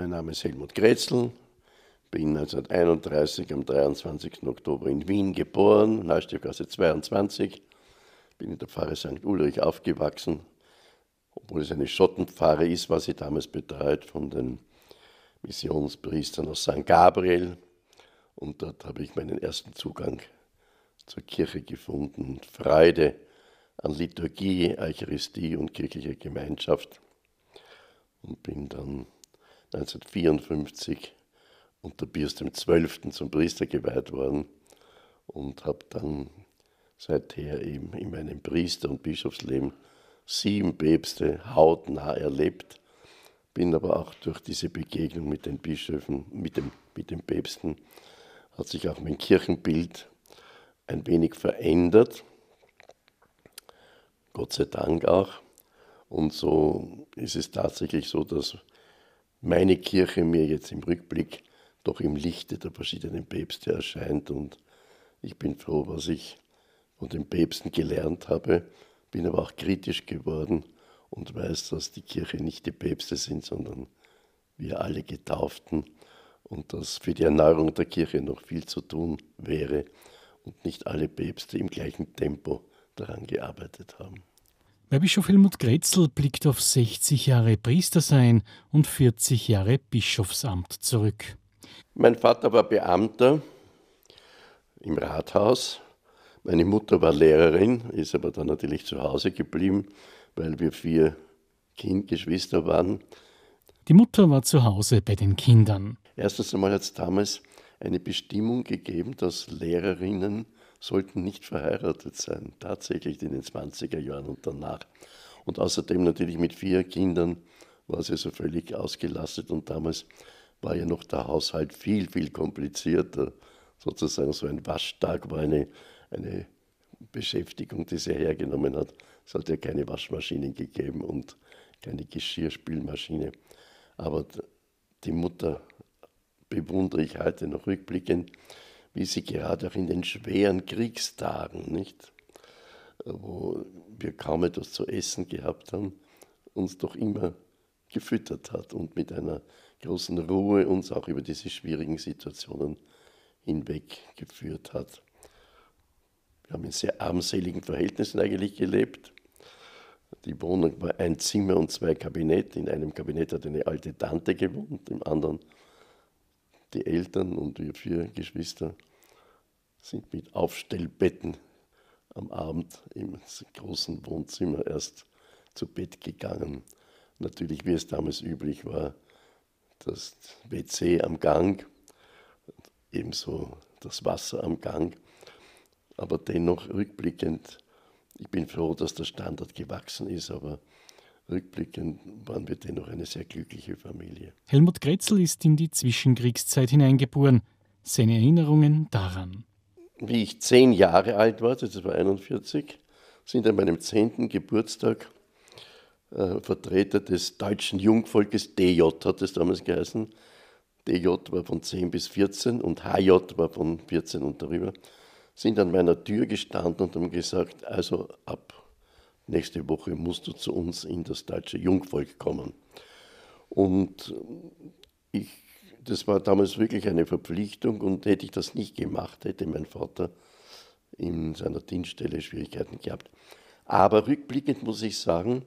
Mein Name ist Helmut Grätzl, bin 1931 am 23. Oktober in Wien geboren, Neustiftgasse 22, bin in der Pfarre St. Ulrich aufgewachsen, obwohl es eine Schottenpfarre ist, war sie damals betreut von den Missionspriestern aus St. Gabriel. Und dort habe ich meinen ersten Zugang zur Kirche gefunden. Freude an Liturgie, Eucharistie und kirchlicher Gemeinschaft. Und bin dann 1954 unter Pius XII. zum Priester geweiht worden und habe dann seither eben in meinem Priester- und Bischofsleben sieben Päpste hautnah erlebt, bin aber auch durch diese Begegnung mit den Bischöfen, mit, dem, mit den Päpsten, hat sich auch mein Kirchenbild ein wenig verändert. Gott sei Dank auch. Und so ist es tatsächlich so, dass meine Kirche mir jetzt im Rückblick doch im Lichte der verschiedenen Päpste erscheint. Und ich bin froh, was ich von den Päpsten gelernt habe, bin aber auch kritisch geworden und weiß, dass die Kirche nicht die Päpste sind, sondern wir alle Getauften und dass für die Erneuerung der Kirche noch viel zu tun wäre und nicht alle Päpste im gleichen Tempo daran gearbeitet haben. Weihbischof Helmut Grätzl blickt auf 60 Jahre Priestersein und 40 Jahre Bischofsamt zurück. Mein Vater war Beamter im Rathaus. Meine Mutter war Lehrerin, ist aber dann natürlich zu Hause geblieben, weil wir vier Kindgeschwister waren. Die Mutter war zu Hause bei den Kindern. Erstens einmal hat es damals eine Bestimmung gegeben, dass Lehrerinnen sollten nicht verheiratet sein, tatsächlich in den 20er Jahren und danach. Und außerdem natürlich mit vier Kindern war sie so völlig ausgelastet und damals war ja noch der Haushalt viel, viel komplizierter. Sozusagen so ein Waschtag war eine, eine Beschäftigung, die sie hergenommen hat. Es hat ja keine Waschmaschinen gegeben und keine Geschirrspülmaschine. Aber die Mutter bewundere ich heute noch rückblickend, wie sie gerade auch in den schweren Kriegstagen, nicht, wo wir kaum etwas zu essen gehabt haben, uns doch immer gefüttert hat und mit einer großen Ruhe uns auch über diese schwierigen Situationen hinweggeführt hat. Wir haben in sehr armseligen Verhältnissen eigentlich gelebt. Die Wohnung war ein Zimmer und zwei Kabinette. In einem Kabinett hat eine alte Tante gewohnt, im anderen die Eltern und wir vier Geschwister sind mit Aufstellbetten am Abend im großen Wohnzimmer erst zu Bett gegangen. Natürlich, wie es damals üblich war, das WC am Gang, ebenso das Wasser am Gang. Aber dennoch rückblickend, ich bin froh, dass der Standard gewachsen ist, aber rückblickend waren wir dennoch eine sehr glückliche Familie. Helmut Kretzel ist in die Zwischenkriegszeit hineingeboren. Seine Erinnerungen daran. Wie ich zehn Jahre alt war, das war 41, sind an meinem zehnten Geburtstag äh, Vertreter des deutschen Jungvolkes, DJ hat es damals geheißen. DJ war von 10 bis 14 und HJ war von 14 und darüber, sind an meiner Tür gestanden und haben gesagt, also ab nächste Woche musst du zu uns in das deutsche Jungvolk kommen. Und ich, das war damals wirklich eine Verpflichtung und hätte ich das nicht gemacht, hätte mein Vater in seiner Dienststelle Schwierigkeiten gehabt. Aber rückblickend muss ich sagen,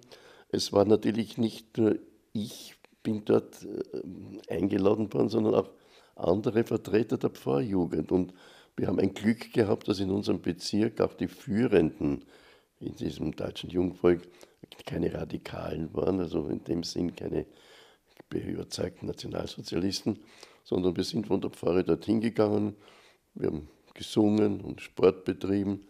es war natürlich nicht nur ich bin dort äh, eingeladen worden, sondern auch andere Vertreter der Pfarrjugend. Und wir haben ein Glück gehabt, dass in unserem Bezirk auch die Führenden in diesem deutschen Jungvolk keine Radikalen waren, also in dem Sinn keine überzeugten Nationalsozialisten, sondern wir sind von der Pfarre dorthin gegangen, wir haben gesungen und Sport betrieben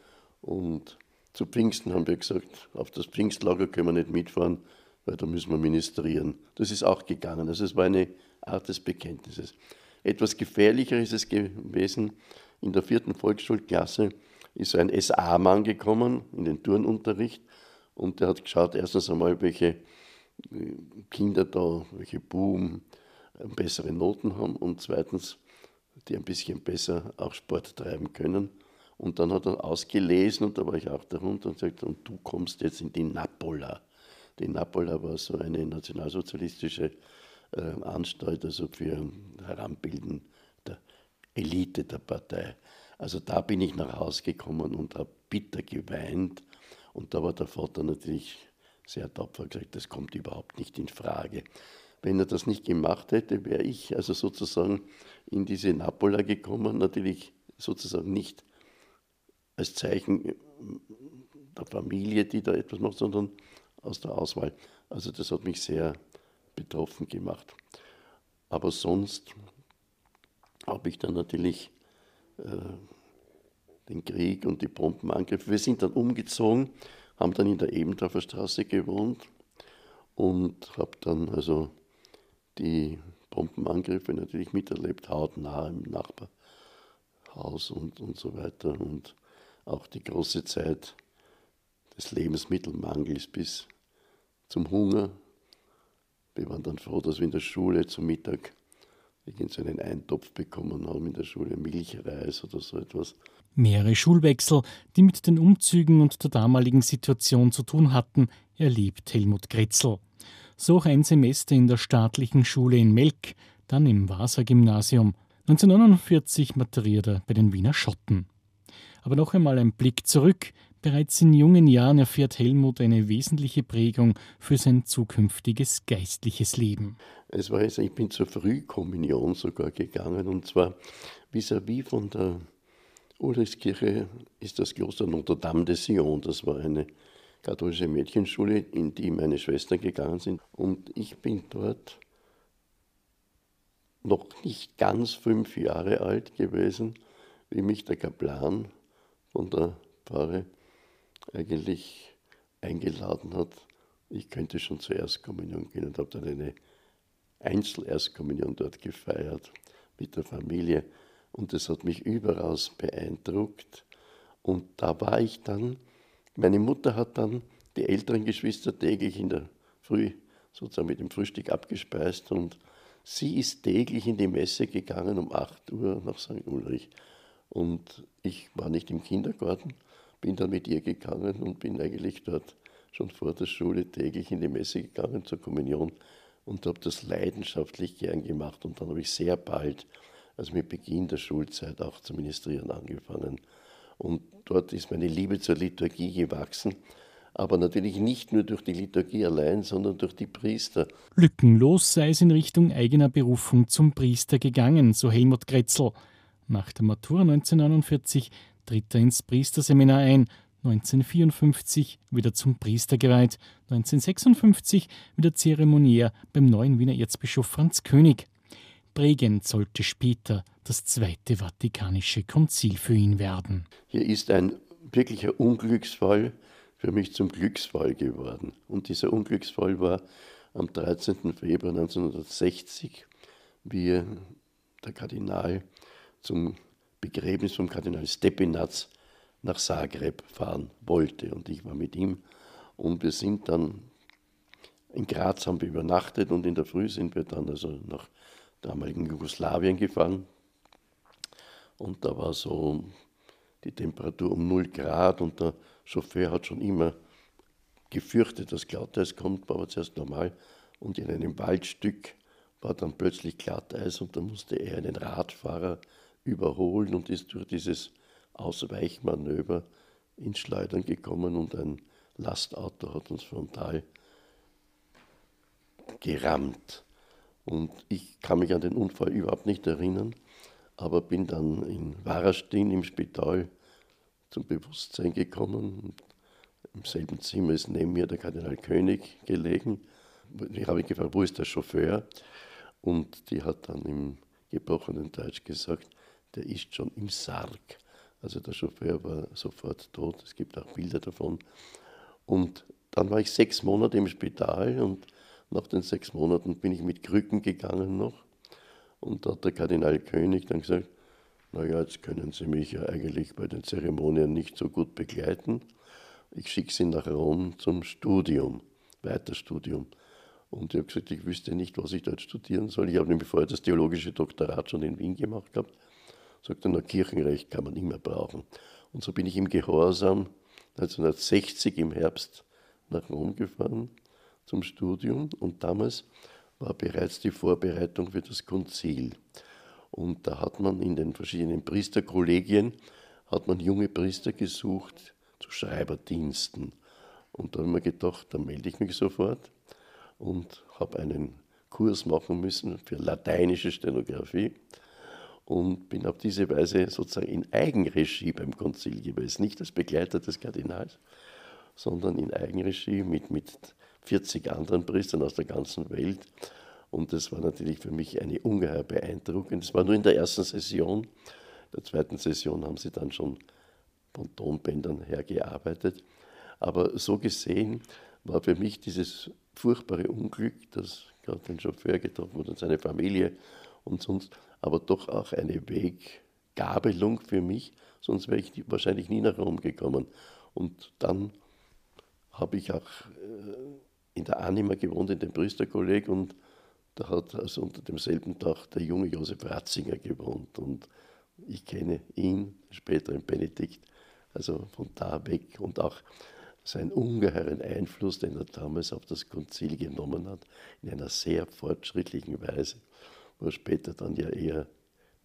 und zu Pfingsten haben wir gesagt, auf das Pfingstlager können wir nicht mitfahren, weil da müssen wir ministrieren. Das ist auch gegangen. Also es war eine Art des Bekenntnisses. Etwas gefährlicher ist es gewesen, in der vierten Volksschulklasse ist ein SA-Mann gekommen in den Turnunterricht und der hat geschaut, erstens einmal, welche äh, Kinder da, welche Buben äh, bessere Noten haben und zweitens, die ein bisschen besser auch Sport treiben können. Und dann hat er ausgelesen, und da war ich auch darunter, und sagt, und du kommst jetzt in die Napola. Die Napola war so eine nationalsozialistische äh, Anstalt, also für Heranbilden der Elite der Partei. Also da bin ich nach Hause gekommen und habe bitter geweint. Und da war der Vater natürlich sehr tapfer gesagt, das kommt überhaupt nicht in Frage. Wenn er das nicht gemacht hätte, wäre ich also sozusagen in diese Napola gekommen, natürlich sozusagen nicht als Zeichen der Familie, die da etwas macht, sondern aus der Auswahl. Also das hat mich sehr betroffen gemacht. Aber sonst habe ich dann natürlich äh, den Krieg und die Bombenangriffe. Wir sind dann umgezogen, haben dann in der Ebendorfer Straße gewohnt und habe dann also die Bombenangriffe natürlich miterlebt, hautnah im Nachbarhaus und, und so weiter. Und auch die große Zeit des Lebensmittelmangels bis zum Hunger. Wir waren dann froh, dass wir in der Schule zum Mittag so einen Eintopf bekommen haben in der Schule, Milchreis oder so etwas. Mehrere Schulwechsel, die mit den Umzügen und der damaligen Situation zu tun hatten, erlebt Helmut Gretzel. So auch ein Semester in der staatlichen Schule in Melk, dann im Vasa-Gymnasium. 1949 maturiert er bei den Wiener Schotten. Aber noch einmal ein Blick zurück. Bereits in jungen Jahren erfährt Helmut eine wesentliche Prägung für sein zukünftiges geistliches Leben. Es war jetzt, ich bin zur Frühkommunion sogar gegangen und zwar vis-à-vis -vis von der Ulrichskirche ist das Kloster Notre Dame de Sion. Das war eine katholische Mädchenschule, in die meine Schwestern gegangen sind. Und ich bin dort noch nicht ganz fünf Jahre alt gewesen, wie mich der Kaplan von der Pfarre eigentlich eingeladen hat. Ich könnte schon zur Erstkommunion gehen und habe dann eine Einzel-Erstkommunion dort gefeiert mit der Familie. Und das hat mich überaus beeindruckt. Und da war ich dann, meine Mutter hat dann die älteren Geschwister täglich in der Früh sozusagen mit dem Frühstück abgespeist und sie ist täglich in die Messe gegangen um 8 Uhr nach St. Ulrich. Und ich war nicht im Kindergarten, bin dann mit ihr gegangen und bin eigentlich dort schon vor der Schule täglich in die Messe gegangen zur Kommunion und habe das leidenschaftlich gern gemacht. Und dann habe ich sehr bald, also mit Beginn der Schulzeit, auch zu ministrieren angefangen. Und dort ist meine Liebe zur Liturgie gewachsen, aber natürlich nicht nur durch die Liturgie allein, sondern durch die Priester. Lückenlos sei es in Richtung eigener Berufung zum Priester gegangen, so Helmut Gretzel. Nach der Matura 1949 tritt er ins Priesterseminar ein 1954 wieder zum Priester geweiht, 1956 wieder zeremoniär beim neuen Wiener Erzbischof Franz König. Prägend sollte später das Zweite Vatikanische Konzil für ihn werden. Hier ist ein wirklicher Unglücksfall für mich zum Glücksfall geworden. Und dieser Unglücksfall war am 13. Februar 1960, wie der Kardinal zum Begräbnis vom Kardinal Stepinac nach Zagreb fahren wollte. Und ich war mit ihm. Und wir sind dann in Graz haben wir übernachtet und in der Früh sind wir dann also nach damaligen Jugoslawien gefahren. Und da war so die Temperatur um 0 Grad und der Chauffeur hat schon immer gefürchtet, dass Glatteis kommt, war aber zuerst normal. Und in einem Waldstück war dann plötzlich Glatteis und da musste er einen Radfahrer überholen und ist durch dieses Ausweichmanöver ins Schleudern gekommen und ein Lastauto hat uns frontal gerammt. Und ich kann mich an den Unfall überhaupt nicht erinnern, aber bin dann in Warastin im Spital zum Bewusstsein gekommen. Im selben Zimmer ist neben mir der Kardinal König gelegen. Ich habe gefragt, wo ist der Chauffeur? Und die hat dann im gebrochenen Deutsch gesagt, der ist schon im Sarg. Also der Chauffeur war sofort tot. Es gibt auch Bilder davon. Und dann war ich sechs Monate im Spital und nach den sechs Monaten bin ich mit Krücken gegangen noch. Und da hat der Kardinal König dann gesagt, naja, jetzt können Sie mich ja eigentlich bei den Zeremonien nicht so gut begleiten. Ich schicke Sie nach Rom zum Studium, Weiterstudium. Und ich habe gesagt, ich wüsste nicht, was ich dort studieren soll. Ich habe nämlich vorher das theologische Doktorat schon in Wien gemacht gehabt sagt er, Kirchenrecht kann man immer brauchen. Und so bin ich im Gehorsam 1960 im Herbst nach Rom gefahren zum Studium. Und damals war bereits die Vorbereitung für das Konzil. Und da hat man in den verschiedenen Priesterkollegien hat man junge Priester gesucht zu Schreiberdiensten. Und da habe ich mir gedacht, da melde ich mich sofort und habe einen Kurs machen müssen für lateinische Stenografie und bin auf diese Weise sozusagen in Eigenregie beim Konzil gewesen, nicht als Begleiter des Kardinals, sondern in Eigenregie mit, mit 40 anderen Priestern aus der ganzen Welt. Und das war natürlich für mich eine ungeheuer Beeindruckung. Das war nur in der ersten Session. In der zweiten Session haben sie dann schon von Tonbändern her gearbeitet. Aber so gesehen war für mich dieses furchtbare Unglück, das gerade den Chauffeur getroffen hat und seine Familie und sonst, aber doch auch eine Weggabelung für mich, sonst wäre ich wahrscheinlich nie nach Rom gekommen. Und dann habe ich auch äh, in der Anima gewohnt, in dem Priesterkolleg, und da hat also unter demselben Dach der junge Josef Ratzinger gewohnt. Und ich kenne ihn, später in Benedikt, also von da weg und auch seinen ungeheuren Einfluss, den er damals auf das Konzil genommen hat, in einer sehr fortschrittlichen Weise, wo er später dann ja eher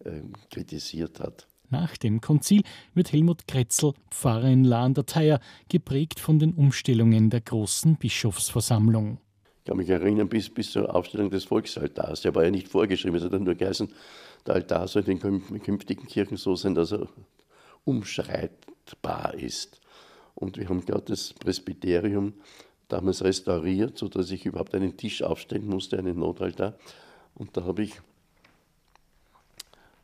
äh, kritisiert hat. Nach dem Konzil wird Helmut Kretzel Pfarrer in La an der Theier, geprägt von den Umstellungen der großen Bischofsversammlung. Ich kann mich erinnern, bis, bis zur Aufstellung des Volksaltars. Der war ja nicht vorgeschrieben, es hat nur geheißen, der Altar soll in den künftigen Kirchen so sein, dass er umschreitbar ist. Und wir haben gerade das Presbyterium damals restauriert, sodass ich überhaupt einen Tisch aufstellen musste, einen Notaltar. Und da habe ich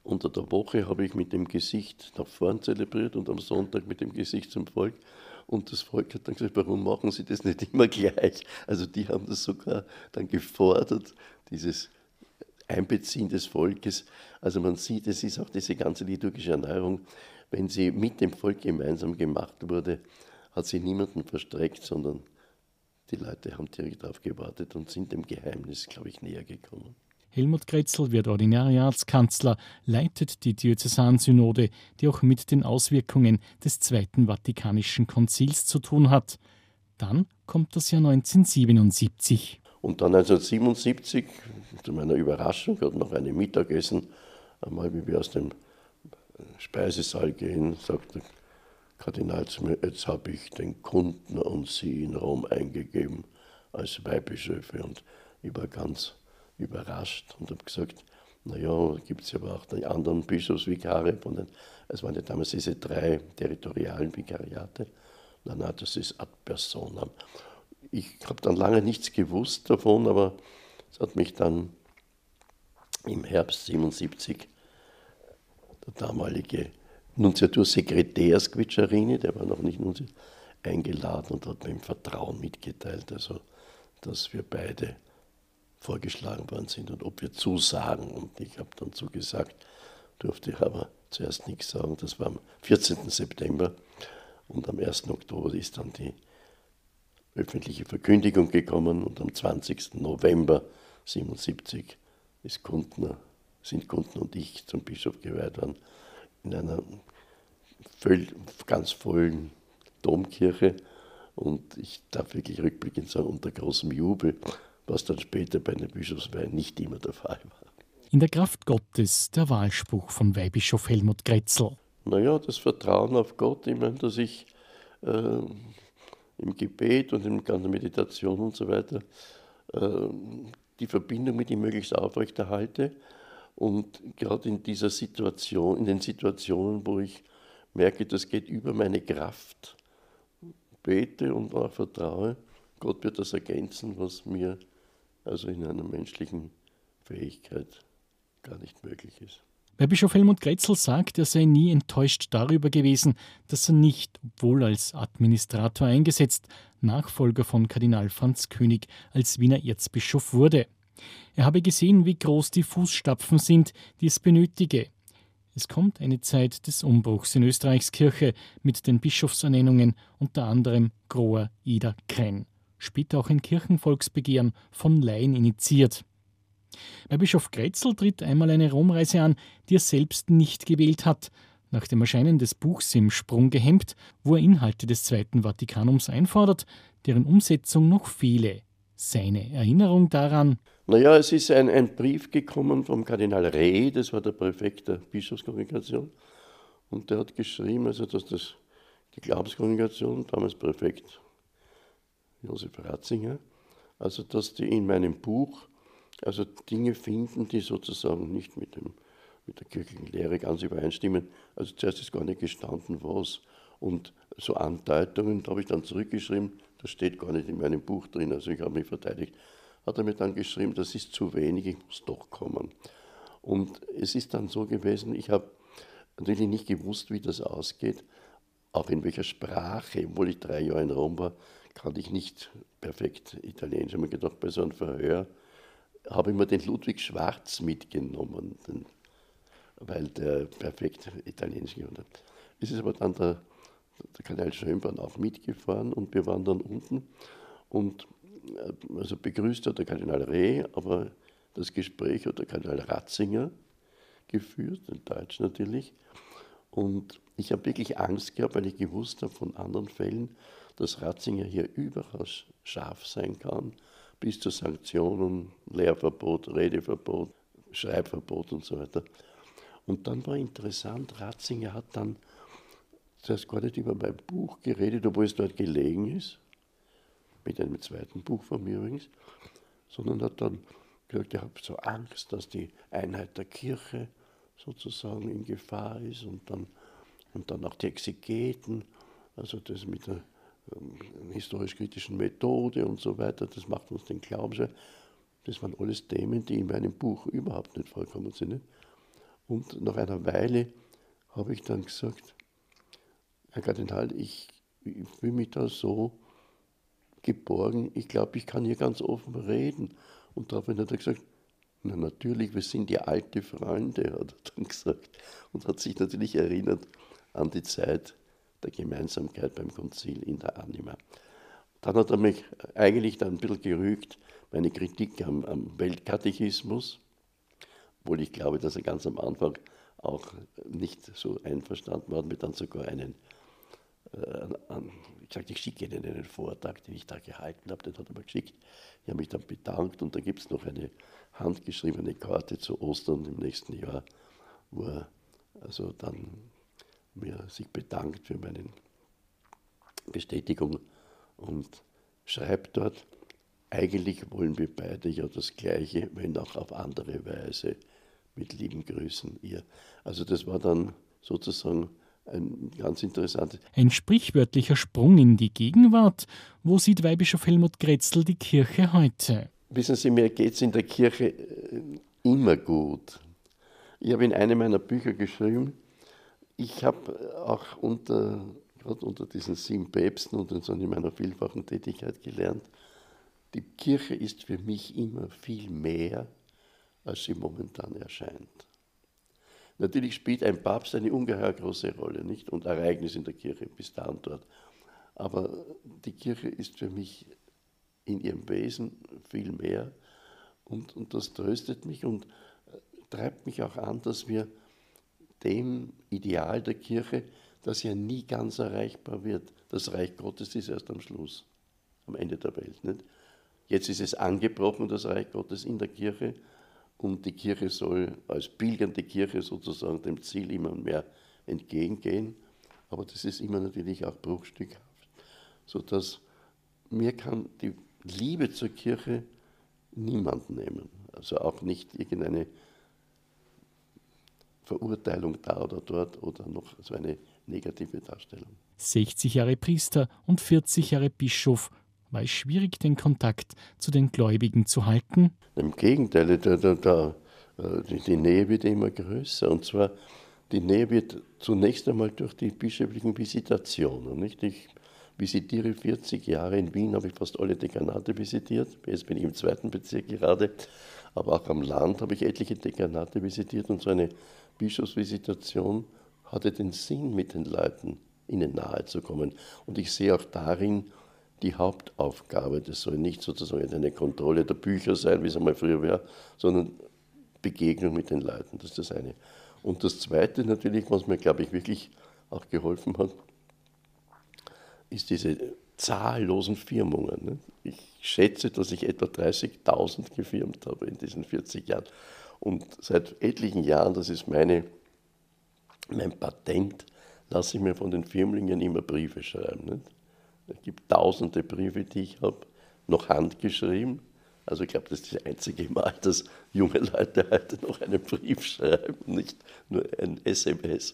unter der Woche habe ich mit dem Gesicht nach vorn zelebriert und am Sonntag mit dem Gesicht zum Volk. Und das Volk hat dann gesagt, warum machen Sie das nicht immer gleich? Also die haben das sogar dann gefordert, dieses Einbeziehen des Volkes. Also man sieht, es ist auch diese ganze liturgische Erneuerung, wenn sie mit dem Volk gemeinsam gemacht wurde, hat sie niemanden verstreckt, sondern die Leute haben direkt darauf gewartet und sind dem Geheimnis, glaube ich, näher gekommen. Helmut Kretzel wird Ordinariatskanzler, leitet die Diözesansynode, die auch mit den Auswirkungen des Zweiten Vatikanischen Konzils zu tun hat. Dann kommt das Jahr 1977. Und dann 1977, zu meiner Überraschung, hat noch ein Mittagessen, einmal wie wir aus dem Speisesaal gehen, sagt der Kardinal zu mir, jetzt habe ich den Kunden und Sie in Rom eingegeben als Weihbischöfe. Und ich war ganz überrascht und habe gesagt, naja, gibt es aber auch die anderen Bischofsvikare, es waren ja damals diese drei territorialen Vikariate. Nein, nein, das ist ad personam. Ich habe dann lange nichts gewusst davon, aber es hat mich dann im Herbst 77 der damalige Nunziatursekretär Squicciarini, der war noch nicht Nunziatur, eingeladen und hat mir im Vertrauen mitgeteilt, also dass wir beide vorgeschlagen worden sind und ob wir zusagen. Und ich habe dann zugesagt, durfte ich aber zuerst nichts sagen. Das war am 14. September und am 1. Oktober ist dann die öffentliche Verkündigung gekommen und am 20. November 1977 ist Kundner, sind Kunden und ich zum Bischof geweiht worden in einer voll, ganz vollen Domkirche und ich darf wirklich rückblickend sagen, unter großem Jubel was dann später bei der Bischofsweihe nicht immer der Fall war. In der Kraft Gottes der Wahlspruch von Weihbischof Helmut Gretzel. Naja, das Vertrauen auf Gott, ich meine, dass ich äh, im Gebet und in der Meditation und so weiter äh, die Verbindung mit ihm möglichst aufrechterhalte. Und gerade in dieser Situation, in den Situationen, wo ich merke, das geht über meine Kraft, bete und auch vertraue, Gott wird das ergänzen, was mir also in einer menschlichen Fähigkeit gar nicht möglich ist. Bei Bischof Helmut Gretzel sagt, er sei nie enttäuscht darüber gewesen, dass er nicht, obwohl als Administrator eingesetzt, Nachfolger von Kardinal Franz König als Wiener Erzbischof wurde. Er habe gesehen, wie groß die Fußstapfen sind, die es benötige. Es kommt eine Zeit des Umbruchs in Österreichs Kirche mit den Bischofsernennungen, unter anderem Groer Ida Krenn später auch ein Kirchenvolksbegehren von Laien initiiert. Bei Bischof Grätzl tritt einmal eine Romreise an, die er selbst nicht gewählt hat. Nach dem Erscheinen des Buchs im Sprung gehemmt, wo er Inhalte des Zweiten Vatikanums einfordert, deren Umsetzung noch fehle. Seine Erinnerung daran? Naja, es ist ein, ein Brief gekommen vom Kardinal Reh, das war der Präfekt der Bischofskongregation, und der hat geschrieben, also dass das, die Glaubenskongregation, damals Präfekt Josef Ratzinger, also dass die in meinem Buch also Dinge finden, die sozusagen nicht mit, dem, mit der kirchlichen Lehre ganz übereinstimmen. Also zuerst ist gar nicht gestanden, was. Und so Andeutungen, da habe ich dann zurückgeschrieben, das steht gar nicht in meinem Buch drin, also ich habe mich verteidigt. Hat er mir dann geschrieben, das ist zu wenig, ich muss doch kommen. Und es ist dann so gewesen, ich habe natürlich nicht gewusst, wie das ausgeht, auch in welcher Sprache, obwohl ich drei Jahre in Rom war, kann ich nicht perfekt Italienisch. Ich habe mir gedacht, bei so einem Verhör habe ich mir den Ludwig Schwarz mitgenommen, den, weil der perfekt Italienisch gehört hat. Es ist aber dann der, der Kardinal Schönborn auch mitgefahren und wir waren dann unten und äh, also begrüßt hat der Kardinal Reh, aber das Gespräch hat der Kardinal Ratzinger geführt, in Deutsch natürlich. Und ich habe wirklich Angst gehabt, weil ich gewusst habe von anderen Fällen, dass Ratzinger hier überall scharf sein kann, bis zu Sanktionen, Lehrverbot, Redeverbot, Schreibverbot und so weiter. Und dann war interessant, Ratzinger hat dann zuerst gar nicht über mein Buch geredet, obwohl es dort gelegen ist, mit einem zweiten Buch von mir übrigens, sondern hat dann gesagt, ich habe so Angst, dass die Einheit der Kirche sozusagen in Gefahr ist und dann, und dann auch die Exegeten, also das mit der historisch-kritischen Methode und so weiter, das macht uns den Glauben. Das waren alles Themen, die in meinem Buch überhaupt nicht vorkommen sind. Und nach einer Weile habe ich dann gesagt, Herr Kardinal, ich, ich fühle mich da so geborgen, ich glaube, ich kann hier ganz offen reden. Und daraufhin hat er gesagt, na natürlich, wir sind ja alte Freunde, hat er dann gesagt. Und hat sich natürlich erinnert an die Zeit, der Gemeinsamkeit beim Konzil in der Anima. Dann hat er mich eigentlich dann ein bisschen gerügt, meine Kritik am, am Weltkatechismus, obwohl ich glaube, dass er ganz am Anfang auch nicht so einverstanden war, mir dann sogar einen, äh, an, ich sagte, ich schicke Ihnen einen Vortrag, den ich da gehalten habe, den hat er mir geschickt. Ich habe mich dann bedankt und da gibt es noch eine handgeschriebene Karte zu Ostern im nächsten Jahr, wo er also dann mir sich bedankt für meine Bestätigung und schreibt dort, eigentlich wollen wir beide ja das Gleiche, wenn auch auf andere Weise. Mit lieben Grüßen, ihr. Also das war dann sozusagen ein ganz interessantes. Ein sprichwörtlicher Sprung in die Gegenwart. Wo sieht Weihbischof Helmut Gretzel die Kirche heute? Wissen Sie, mir geht es in der Kirche äh, immer gut. Ich habe in einem meiner Bücher geschrieben, ich habe auch unter, gerade unter diesen sieben Päpsten und in meiner vielfachen Tätigkeit gelernt, die Kirche ist für mich immer viel mehr, als sie momentan erscheint. Natürlich spielt ein Papst eine ungeheuer große Rolle, nicht? Und Ereignis in der Kirche bis da und dort. Aber die Kirche ist für mich in ihrem Wesen viel mehr und, und das tröstet mich und äh, treibt mich auch an, dass wir dem Ideal der Kirche, das ja nie ganz erreichbar wird. Das Reich Gottes ist erst am Schluss, am Ende der Welt. Nicht? Jetzt ist es angebrochen, das Reich Gottes in der Kirche, und die Kirche soll als pilgernde Kirche sozusagen dem Ziel immer mehr entgegengehen. Aber das ist immer natürlich auch bruchstückhaft, sodass mir kann die Liebe zur Kirche niemand nehmen. Also auch nicht irgendeine Verurteilung da oder dort oder noch so eine negative Darstellung. 60 Jahre Priester und 40 Jahre Bischof. War es schwierig, den Kontakt zu den Gläubigen zu halten? Im Gegenteil, da, da, da, die, die Nähe wird immer größer. Und zwar, die Nähe wird zunächst einmal durch die bischöflichen Visitationen. Nicht? Ich visitiere 40 Jahre in Wien, habe ich fast alle Dekanate visitiert. Jetzt bin ich im zweiten Bezirk gerade. Aber auch am Land habe ich etliche Dekanate visitiert und so eine Bischofsvisitation hatte den Sinn, mit den Leuten ihnen nahe zu kommen. Und ich sehe auch darin die Hauptaufgabe. Das soll nicht sozusagen eine Kontrolle der Bücher sein, wie es einmal früher war, sondern Begegnung mit den Leuten. Das ist das eine. Und das Zweite natürlich, was mir, glaube ich, wirklich auch geholfen hat, ist diese zahllosen Firmungen. Nicht? Ich schätze, dass ich etwa 30.000 gefirmt habe in diesen 40 Jahren. Und seit etlichen Jahren, das ist meine, mein Patent, lasse ich mir von den Firmlingen immer Briefe schreiben. Nicht? Es gibt tausende Briefe, die ich habe, noch handgeschrieben. Also ich glaube, das ist das einzige Mal, dass junge Leute heute noch einen Brief schreiben, nicht nur ein SMS.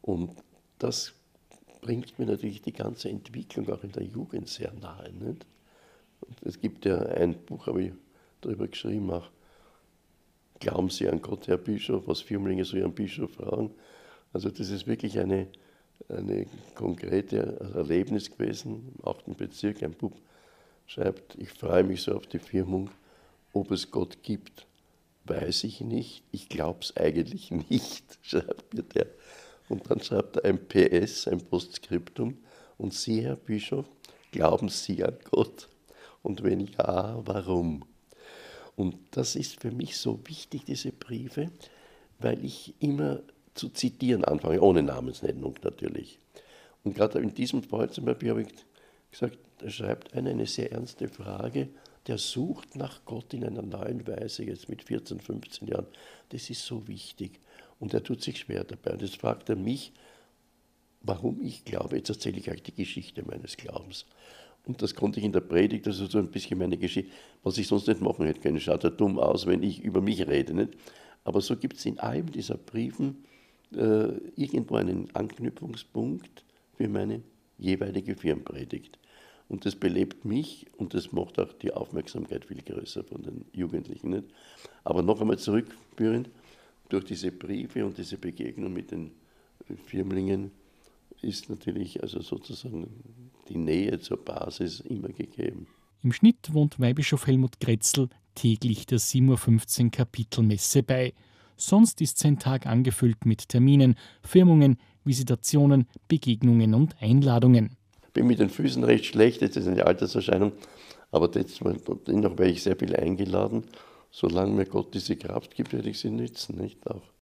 Und das bringt mir natürlich die ganze Entwicklung auch in der Jugend sehr nahe. Nicht? Es gibt ja ein Buch, habe ich darüber geschrieben, auch Glauben Sie an Gott, Herr Bischof, was Firmlinge so Ihren Bischof fragen. Also das ist wirklich eine, eine konkrete Erlebnis gewesen, im 8. Bezirk, ein Bub schreibt, ich freue mich so auf die Firmung, ob es Gott gibt, weiß ich nicht, ich glaube es eigentlich nicht, schreibt mir der. Und dann schreibt er ein PS, ein Postskriptum, und Sie, Herr Bischof, glauben Sie an Gott? Und wenn ja, warum? Und das ist für mich so wichtig, diese Briefe, weil ich immer zu zitieren anfange, ohne Namensnennung natürlich. Und gerade in diesem Fall zum Beispiel habe ich gesagt, da schreibt einer eine sehr ernste Frage, der sucht nach Gott in einer neuen Weise, jetzt mit 14, 15 Jahren. Das ist so wichtig. Und er tut sich schwer dabei. Und jetzt fragt er mich, warum ich glaube. Jetzt erzähle ich euch die Geschichte meines Glaubens. Und das konnte ich in der Predigt, das ist so ein bisschen meine Geschichte, was ich sonst nicht machen hätte können. Schaut ja dumm aus, wenn ich über mich rede. Nicht? Aber so gibt es in einem dieser Briefen äh, irgendwo einen Anknüpfungspunkt für meine jeweilige Firmenpredigt. Und das belebt mich und das macht auch die Aufmerksamkeit viel größer von den Jugendlichen. Nicht? Aber noch einmal zurückführend, durch diese Briefe und diese Begegnung mit den Firmlingen ist natürlich also sozusagen die Nähe zur Basis immer gegeben. Im Schnitt wohnt Weihbischof Helmut Gretzel täglich der 7.15 Uhr Kapitelmesse bei. Sonst ist sein Tag angefüllt mit Terminen, Firmungen, Visitationen, Begegnungen und Einladungen. Ich bin mit den Füßen recht schlecht, das ist eine Alterserscheinung, aber dennoch werde ich sehr viel eingeladen. Solange mir Gott diese Kraft gibt, werde ich sie nützen, nicht auch.